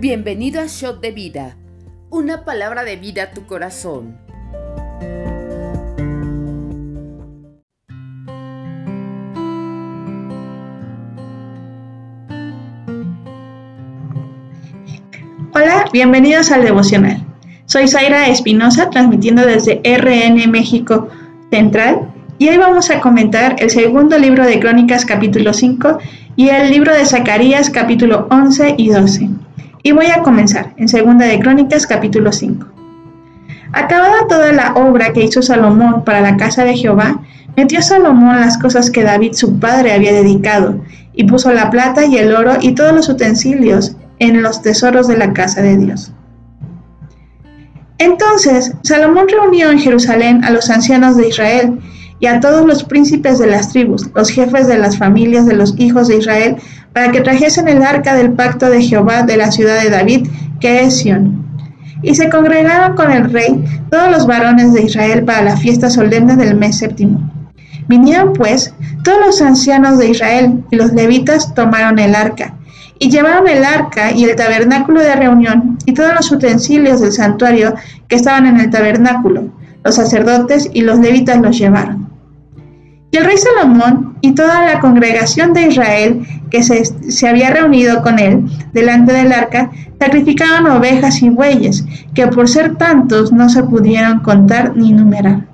Bienvenido a Shot de Vida, una palabra de vida a tu corazón. Hola, bienvenidos al devocional. Soy Zaira Espinosa, transmitiendo desde RN México Central, y hoy vamos a comentar el segundo libro de Crónicas capítulo 5 y el libro de Zacarías capítulo 11 y 12. Y voy a comenzar en Segunda de Crónicas capítulo 5. Acabada toda la obra que hizo Salomón para la casa de Jehová, metió Salomón las cosas que David su padre había dedicado, y puso la plata y el oro y todos los utensilios en los tesoros de la casa de Dios. Entonces Salomón reunió en Jerusalén a los ancianos de Israel y a todos los príncipes de las tribus, los jefes de las familias de los hijos de Israel, para que trajesen el arca del pacto de Jehová de la ciudad de David, que es Sión. Y se congregaron con el rey todos los varones de Israel para la fiesta solemne del mes séptimo. Vinieron pues todos los ancianos de Israel y los levitas tomaron el arca, y llevaron el arca y el tabernáculo de reunión y todos los utensilios del santuario que estaban en el tabernáculo. Los sacerdotes y los levitas los llevaron. Y el rey Salomón y toda la congregación de Israel que se, había reunido con él delante del arca, sacrificaban ovejas y bueyes, que por ser tantos no se pudieron contar ni numerar.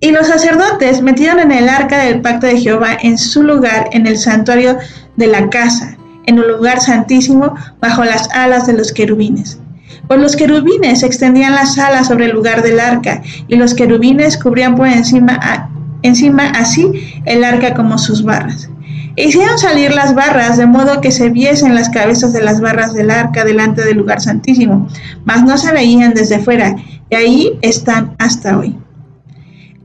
Y los sacerdotes metieron en el arca del pacto de Jehová en su lugar en el santuario de la casa, en un lugar santísimo bajo las alas de los querubines. Pues los querubines extendían las alas sobre el lugar del arca, y los querubines cubrían por encima a encima así el arca como sus barras. E hicieron salir las barras de modo que se viesen las cabezas de las barras del arca delante del lugar santísimo, mas no se veían desde fuera, y ahí están hasta hoy.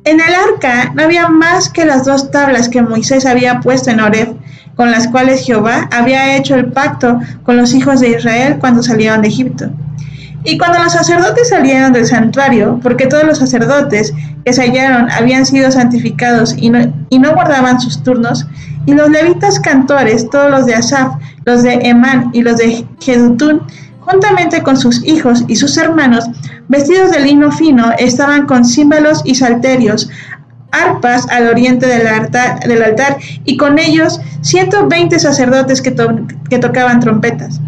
En el arca no había más que las dos tablas que Moisés había puesto en Oreb, con las cuales Jehová había hecho el pacto con los hijos de Israel cuando salieron de Egipto. Y cuando los sacerdotes salieron del santuario, porque todos los sacerdotes que se hallaron habían sido santificados y no, y no guardaban sus turnos, y los levitas cantores, todos los de Asaf, los de Emán y los de Jedutún, juntamente con sus hijos y sus hermanos, vestidos de lino fino, estaban con címbalos y salterios, arpas al oriente del altar, del altar y con ellos 120 sacerdotes que, que tocaban trompetas.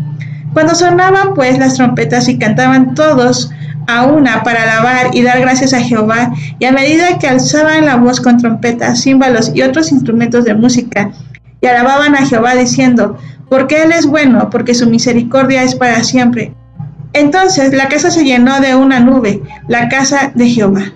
Cuando sonaban pues las trompetas y cantaban todos a una para alabar y dar gracias a Jehová, y a medida que alzaban la voz con trompetas, címbalos y otros instrumentos de música, y alababan a Jehová diciendo, porque Él es bueno, porque su misericordia es para siempre. Entonces la casa se llenó de una nube, la casa de Jehová.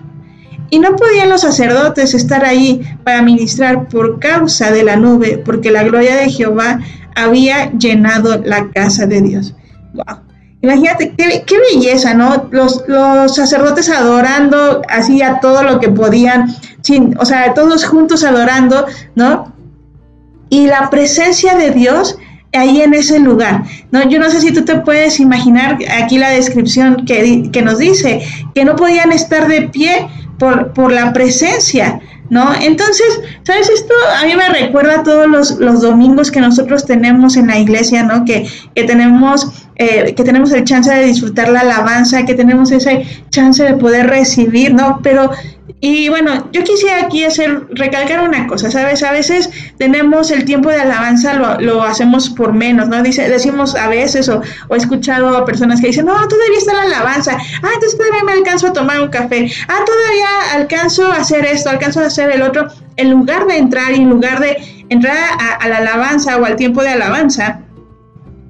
Y no podían los sacerdotes estar ahí para ministrar por causa de la nube, porque la gloria de Jehová había llenado la casa de Dios. Wow. Imagínate, qué, belleza, ¿no? Los, los, sacerdotes adorando así a todo lo que podían, sin, o sea, todos juntos adorando, ¿no? Y la presencia de Dios ahí en ese lugar, ¿no? Yo no sé si tú te puedes imaginar aquí la descripción que, que nos dice, que no podían estar de pie por, por la presencia, ¿no? Entonces, ¿sabes? Esto a mí me recuerda a todos los, los domingos que nosotros tenemos en la iglesia, ¿no? Que, que tenemos eh, que tenemos el chance de disfrutar la alabanza, que tenemos ese chance de poder recibir, ¿no? Pero y bueno, yo quisiera aquí hacer, recalcar una cosa, ¿sabes? A veces tenemos el tiempo de alabanza, lo, hacemos por menos, ¿no? Dice, decimos a veces, o, o, he escuchado a personas que dicen, no, todavía está la alabanza, ah, entonces todavía me alcanzo a tomar un café, ah, todavía alcanzo a hacer esto, alcanzo a hacer el otro, en lugar de entrar en lugar de entrar a la alabanza o al tiempo de alabanza,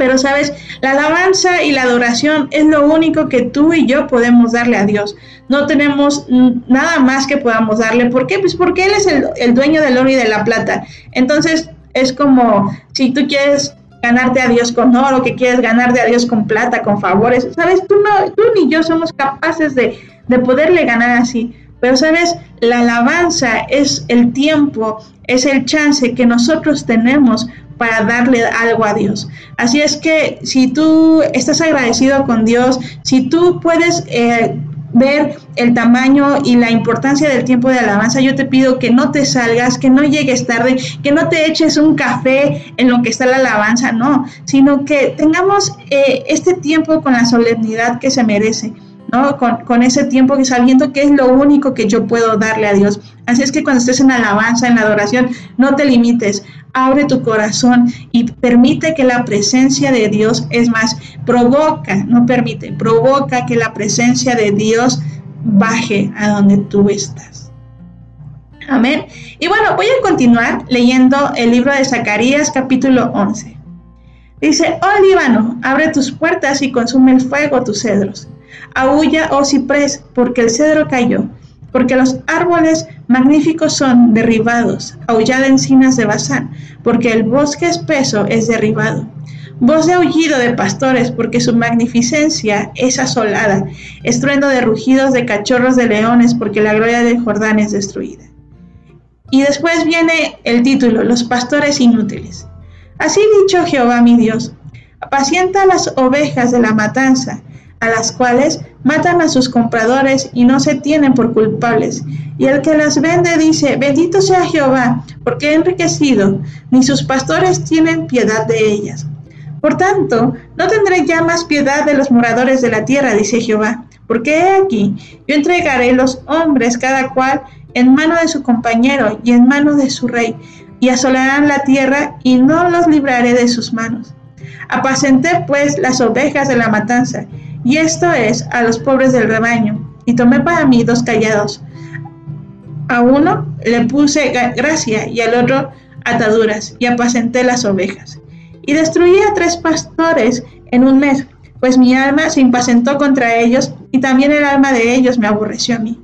pero sabes, la alabanza y la adoración es lo único que tú y yo podemos darle a Dios. No tenemos nada más que podamos darle. ¿Por qué? Pues porque Él es el, dueño del oro y de la plata. Entonces es como si tú quieres ganarte a Dios con oro, que quieres ganarte a Dios con plata, con favores. Sabes, tú, no, tú ni yo somos capaces de, de poderle ganar así. Pero sabes, la alabanza es el tiempo, es el chance que nosotros tenemos para darle algo a Dios. Así es que si tú estás agradecido con Dios, si tú puedes... Eh, ver el tamaño y la importancia del tiempo de alabanza, yo te pido que no te salgas, que no llegues tarde, que no te eches un café en lo que está la alabanza, no, sino que tengamos eh, este tiempo con la solemnidad que se merece. ¿no? Con, ese tiempo que sabiendo que es lo único que yo puedo darle a Dios. Así es que cuando estés en alabanza, en la adoración, no te limites, abre tu corazón y permite que la presencia de Dios, es más, provoca, no permite, provoca que la presencia de Dios baje a donde tú estás. Amén. Y bueno, voy a continuar leyendo el libro de Zacarías capítulo 11. Dice, oh Líbano, abre tus puertas y consume el fuego tus cedros. Aúlla, oh ciprés, porque el cedro cayó porque los árboles magníficos son derribados, aullad encinas de Bazán, porque el bosque espeso es derribado. Voz de aullido de pastores, porque su magnificencia es asolada, estruendo de rugidos de cachorros de leones, porque la gloria del Jordán es destruida. Y después viene el título, Los pastores inútiles. Así dicho Jehová mi Dios, apacienta las ovejas de la matanza, a las cuales matan a sus compradores y no se tienen por culpables. Y el que las vende dice, bendito sea Jehová, porque ha enriquecido, ni sus pastores tienen piedad de ellas. Por tanto, no tendré ya más piedad de los moradores de la tierra, dice Jehová, porque he aquí, yo entregaré los hombres cada cual en mano de su compañero y en mano de su rey, y asolarán la tierra y no los libraré de sus manos. Apacenté pues las ovejas de la matanza, y esto es a los pobres del rebaño, y tomé para mí dos callados. A uno le puse gracia y al otro ataduras, y apacenté las ovejas. Y destruí a tres pastores en un mes, pues mi alma se impacientó contra ellos, y también el alma de ellos me aborreció a mí.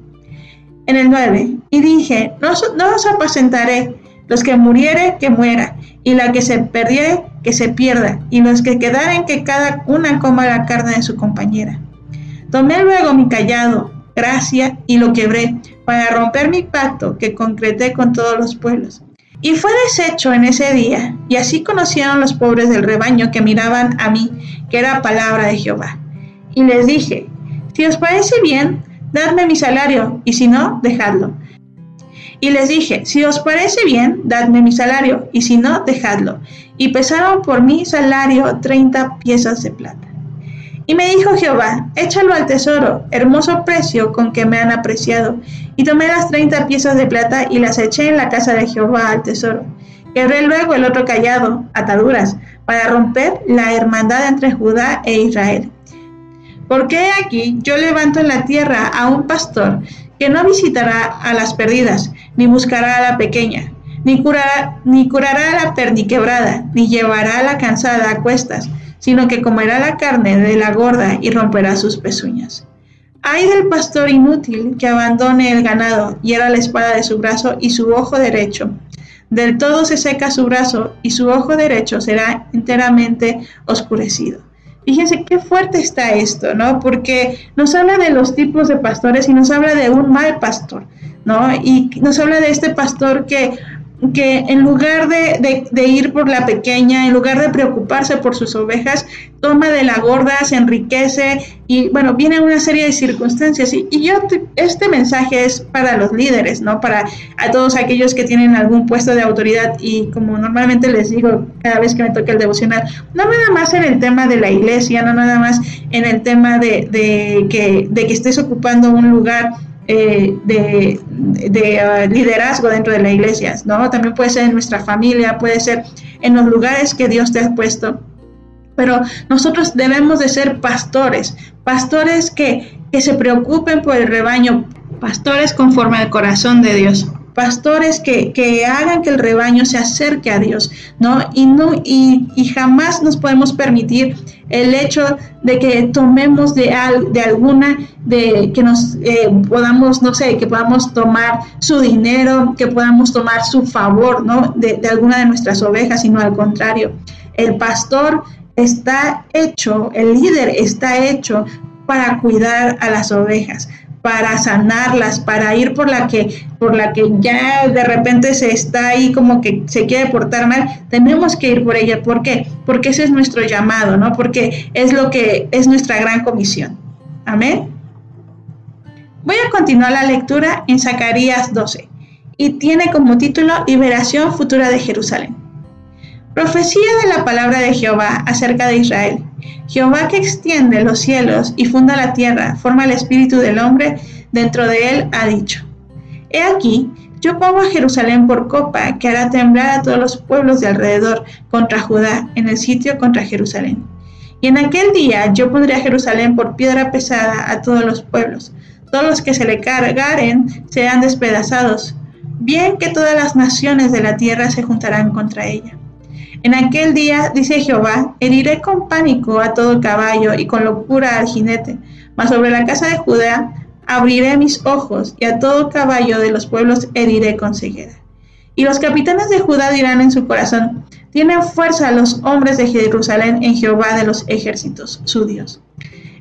En el 9, y dije, no, no os apacentaré, los que muriere, que muera, y la que se perdiere, que se pierda, y los que quedaren, que cada una coma la carne de su compañera. Tomé luego mi callado, gracia, y lo quebré, para romper mi pacto que concreté con todos los pueblos. Y fue deshecho en ese día, y así conocieron los pobres del rebaño que miraban a mí, que era palabra de Jehová. Y les dije, si os parece bien, dadme mi salario, y si no, dejadlo y les dije, si os parece bien, dadme mi salario, y si no, dejadlo. Y pesaron por mi salario treinta piezas de plata. Y me dijo Jehová, échalo al tesoro, hermoso precio con que me han apreciado. Y tomé las treinta piezas de plata y las eché en la casa de Jehová al tesoro. Quebré luego el otro callado, ataduras, para romper la hermandad entre Judá e Israel. Porque aquí yo levanto en la tierra a un pastor que no visitará a las perdidas, ni buscará a la pequeña, ni curará, ni curará a la perniquebrada, ni llevará a la cansada a cuestas, sino que comerá la carne de la gorda y romperá sus pezuñas. Ay del pastor inútil que abandone el ganado, y era la espada de su brazo y su ojo derecho. Del todo se seca su brazo y su ojo derecho será enteramente oscurecido. Fíjense qué fuerte está esto, ¿no? Porque nos habla de los tipos de pastores y nos habla de un mal pastor, ¿no? Y nos habla de este pastor que que en lugar de, ir por la pequeña, en lugar de preocuparse por sus ovejas, toma de la gorda, se enriquece y bueno, viene una serie de circunstancias. Y, y yo, este mensaje es para los líderes, ¿no? Para a todos aquellos que tienen algún puesto de autoridad y como normalmente les digo cada vez que me toca el devocional, no nada más en el tema de la iglesia, no nada más en el tema de, de que, de que estés ocupando un lugar eh, de, uh, liderazgo dentro de la iglesia, ¿no? También puede ser en nuestra familia, puede ser en los lugares que Dios te ha puesto. Pero nosotros debemos de ser pastores, pastores que, que se preocupen por el rebaño, pastores conforme al corazón de Dios pastores que, que, hagan que el rebaño se acerque a Dios, ¿no? Y, no y, jamás nos podemos permitir el hecho de que tomemos de, al, de alguna, de que nos eh, podamos, no sé, que podamos tomar su dinero, que podamos tomar su favor, ¿no? De, de alguna de nuestras ovejas, sino al contrario. El pastor está hecho, el líder está hecho para cuidar a las ovejas, para sanarlas, para ir por la que por la que ya de repente se está ahí como que se quiere portar mal, tenemos que ir por ella, ¿por qué? Porque ese es nuestro llamado, ¿no? Porque es lo que es nuestra gran comisión. Amén. Voy a continuar la lectura en Zacarías 12 y tiene como título Liberación futura de Jerusalén. Profecía de la palabra de Jehová acerca de Israel. Jehová que extiende los cielos y funda la tierra, forma el espíritu del hombre, dentro de él ha dicho. He aquí, yo pongo a Jerusalén por copa que hará temblar a todos los pueblos de alrededor contra Judá, en el sitio contra Jerusalén. Y en aquel día yo pondré a Jerusalén por piedra pesada a todos los pueblos. Todos los que se le cargaren serán despedazados. Bien que todas las naciones de la tierra se juntarán contra ella. En aquel día, dice Jehová, heriré con pánico a todo caballo y con locura al jinete, mas sobre la casa de Judá abriré mis ojos y a todo caballo de los pueblos heriré con ceguera. Y los capitanes de Judá dirán en su corazón, tienen fuerza los hombres de Jerusalén en Jehová de los ejércitos, su Dios.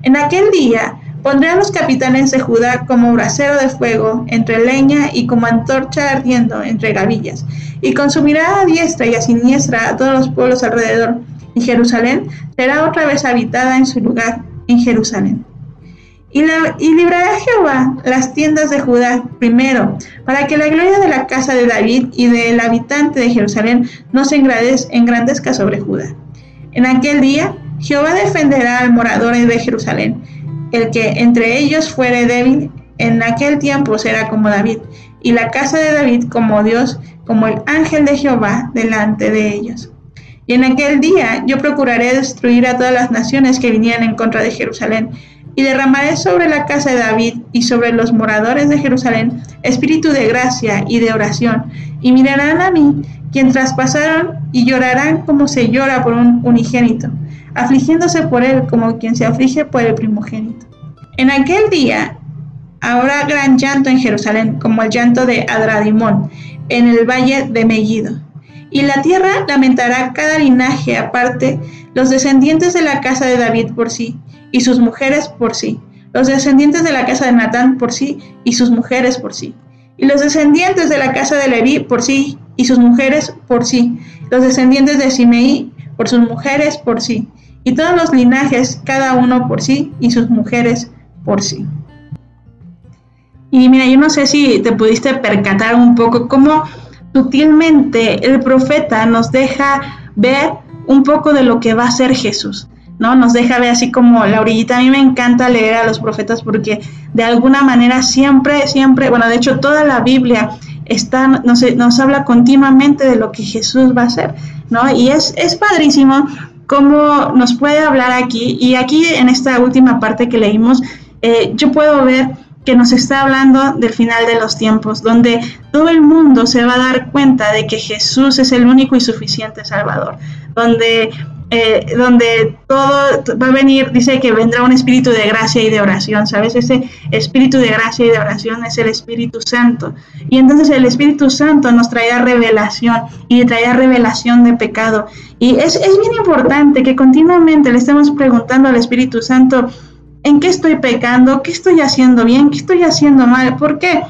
En aquel día pondré a los capitanes de Judá como brasero de fuego entre leña y como antorcha ardiendo entre gavillas, y consumirá a diestra y a siniestra a todos los pueblos alrededor, y Jerusalén será otra vez habitada en su lugar, en Jerusalén. Y, librará Jehová las tiendas de Judá primero, para que la gloria de la casa de David y del habitante de Jerusalén no se engrandezca sobre Judá. En aquel día Jehová defenderá al morador de Jerusalén. El que entre ellos fuere débil, en aquel tiempo será como David, y la casa de David como Dios, como el ángel de Jehová delante de ellos. Y en aquel día yo procuraré destruir a todas las naciones que vinieran en contra de Jerusalén, y derramaré sobre la casa de David y sobre los moradores de Jerusalén espíritu de gracia y de oración, y mirarán a mí, quien traspasaron, y llorarán como se llora por un unigénito, afligiéndose por él como quien se aflige por el primogénito. En aquel día habrá gran llanto en Jerusalén, como el llanto de Adradimón, en el valle de Megiddo. Y la tierra lamentará cada linaje aparte, los descendientes de la casa de David por sí, y sus mujeres por sí, los descendientes de la casa de Natán por sí y sus mujeres por sí, y los descendientes de la casa de Leví por sí y sus mujeres por sí, los descendientes de Simeí por sus mujeres por sí, y todos los linajes, cada uno por sí y sus mujeres por sí. Y mira, yo no sé si te pudiste percatar un poco cómo sutilmente el profeta nos deja ver un poco de lo que va a ser Jesús. ¿No? Nos deja ver así como la orillita. A mí me encanta leer a los profetas porque de alguna manera siempre, siempre, bueno, de hecho toda la Biblia está, nos, nos habla continuamente de lo que Jesús va a hacer, ¿no? Y es, es padrísimo cómo nos puede hablar aquí. Y aquí en esta última parte que leímos, eh, yo puedo ver que nos está hablando del final de los tiempos, donde todo el mundo se va a dar cuenta de que Jesús es el único y suficiente Salvador, donde eh, donde todo va a venir, dice que vendrá un espíritu de gracia y de oración, ¿sabes? Ese espíritu de gracia y de oración es el Espíritu Santo. Y entonces el Espíritu Santo nos traerá revelación y traerá revelación de pecado. Y es, es bien importante que continuamente le estemos preguntando al Espíritu Santo, ¿en qué estoy pecando? ¿Qué estoy haciendo bien? ¿Qué estoy haciendo mal? ¿Por qué?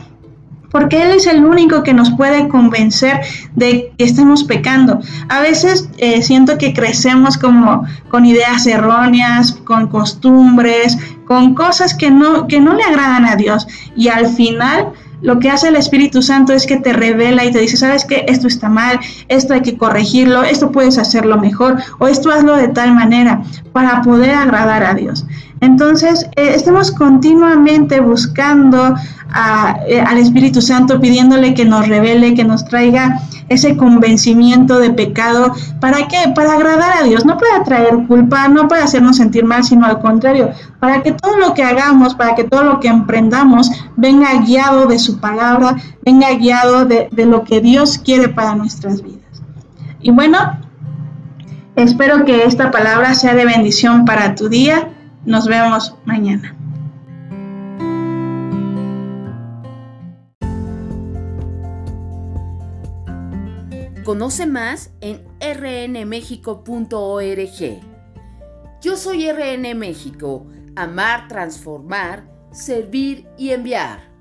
Porque Él es el único que nos puede convencer de que estamos pecando. A veces eh, siento que crecemos como con ideas erróneas, con costumbres, con cosas que no, que no le agradan a Dios y al final lo que hace el Espíritu Santo es que te revela y te dice, sabes que esto está mal, esto hay que corregirlo, esto puedes hacerlo mejor o esto hazlo de tal manera para poder agradar a Dios. Entonces, eh, estemos continuamente buscando eh, al Espíritu Santo pidiéndole que nos revele, que nos traiga ese convencimiento de pecado. ¿Para qué? Para agradar a Dios, no para traer culpa, no para hacernos sentir mal, sino al contrario, para que todo lo que hagamos, para que todo lo que emprendamos venga guiado de su palabra, venga guiado de, lo que Dios quiere para nuestras vidas. Y bueno, espero que esta palabra sea de bendición para tu día. Nos vemos mañana. Conoce más en rnmexico.org. Yo soy RN México, amar, transformar, servir y enviar.